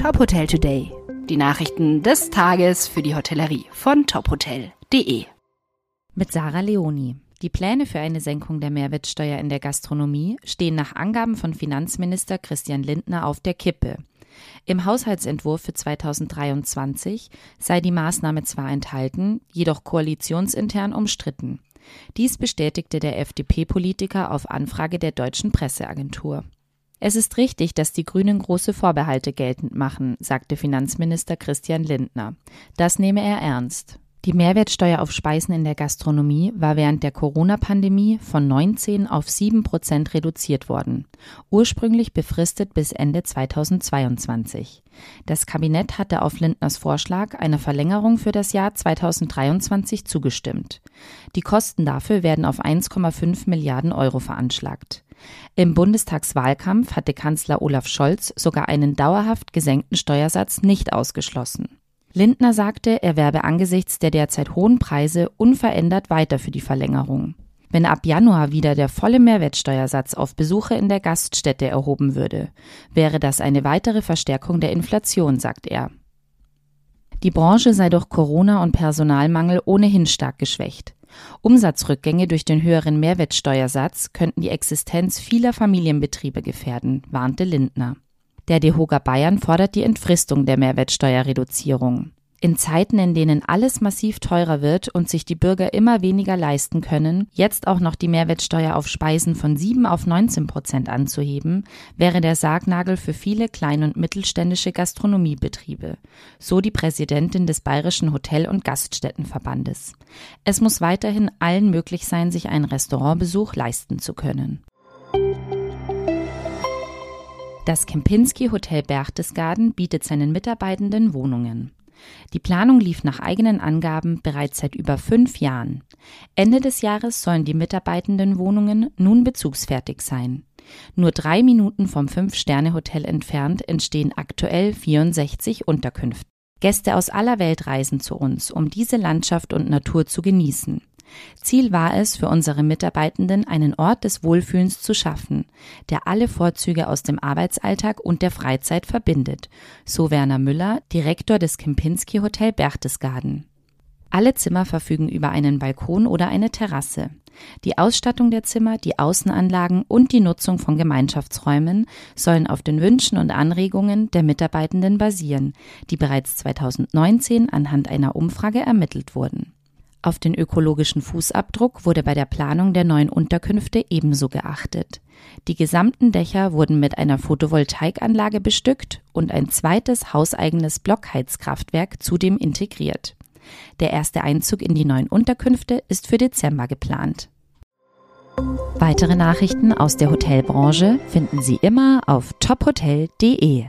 Top Hotel Today. Die Nachrichten des Tages für die Hotellerie von tophotel.de. Mit Sarah Leoni. Die Pläne für eine Senkung der Mehrwertsteuer in der Gastronomie stehen nach Angaben von Finanzminister Christian Lindner auf der Kippe. Im Haushaltsentwurf für 2023 sei die Maßnahme zwar enthalten, jedoch koalitionsintern umstritten. Dies bestätigte der FDP-Politiker auf Anfrage der deutschen Presseagentur. Es ist richtig, dass die Grünen große Vorbehalte geltend machen, sagte Finanzminister Christian Lindner. Das nehme er ernst. Die Mehrwertsteuer auf Speisen in der Gastronomie war während der Corona-Pandemie von 19 auf 7 Prozent reduziert worden, ursprünglich befristet bis Ende 2022. Das Kabinett hatte auf Lindners Vorschlag einer Verlängerung für das Jahr 2023 zugestimmt. Die Kosten dafür werden auf 1,5 Milliarden Euro veranschlagt. Im Bundestagswahlkampf hatte Kanzler Olaf Scholz sogar einen dauerhaft gesenkten Steuersatz nicht ausgeschlossen. Lindner sagte, er werbe angesichts der derzeit hohen Preise unverändert weiter für die Verlängerung. Wenn ab Januar wieder der volle Mehrwertsteuersatz auf Besuche in der Gaststätte erhoben würde, wäre das eine weitere Verstärkung der Inflation, sagt er. Die Branche sei durch Corona und Personalmangel ohnehin stark geschwächt. Umsatzrückgänge durch den höheren Mehrwertsteuersatz könnten die Existenz vieler Familienbetriebe gefährden, warnte Lindner. Der DEHOGA Bayern fordert die Entfristung der Mehrwertsteuerreduzierung. In Zeiten, in denen alles massiv teurer wird und sich die Bürger immer weniger leisten können, jetzt auch noch die Mehrwertsteuer auf Speisen von 7 auf 19 Prozent anzuheben, wäre der Sargnagel für viele klein- und mittelständische Gastronomiebetriebe. So die Präsidentin des Bayerischen Hotel- und Gaststättenverbandes. Es muss weiterhin allen möglich sein, sich einen Restaurantbesuch leisten zu können. Das Kempinski Hotel Berchtesgaden bietet seinen Mitarbeitenden Wohnungen. Die Planung lief nach eigenen Angaben bereits seit über fünf Jahren. Ende des Jahres sollen die Mitarbeitenden Wohnungen nun bezugsfertig sein. Nur drei Minuten vom Fünf-Sterne-Hotel entfernt entstehen aktuell 64 Unterkünfte. Gäste aus aller Welt reisen zu uns, um diese Landschaft und Natur zu genießen. Ziel war es, für unsere Mitarbeitenden einen Ort des Wohlfühlens zu schaffen, der alle Vorzüge aus dem Arbeitsalltag und der Freizeit verbindet, so Werner Müller, Direktor des Kempinski Hotel Berchtesgaden. Alle Zimmer verfügen über einen Balkon oder eine Terrasse. Die Ausstattung der Zimmer, die Außenanlagen und die Nutzung von Gemeinschaftsräumen sollen auf den Wünschen und Anregungen der Mitarbeitenden basieren, die bereits 2019 anhand einer Umfrage ermittelt wurden. Auf den ökologischen Fußabdruck wurde bei der Planung der neuen Unterkünfte ebenso geachtet. Die gesamten Dächer wurden mit einer Photovoltaikanlage bestückt und ein zweites hauseigenes Blockheizkraftwerk zudem integriert. Der erste Einzug in die neuen Unterkünfte ist für Dezember geplant. Weitere Nachrichten aus der Hotelbranche finden Sie immer auf tophotel.de.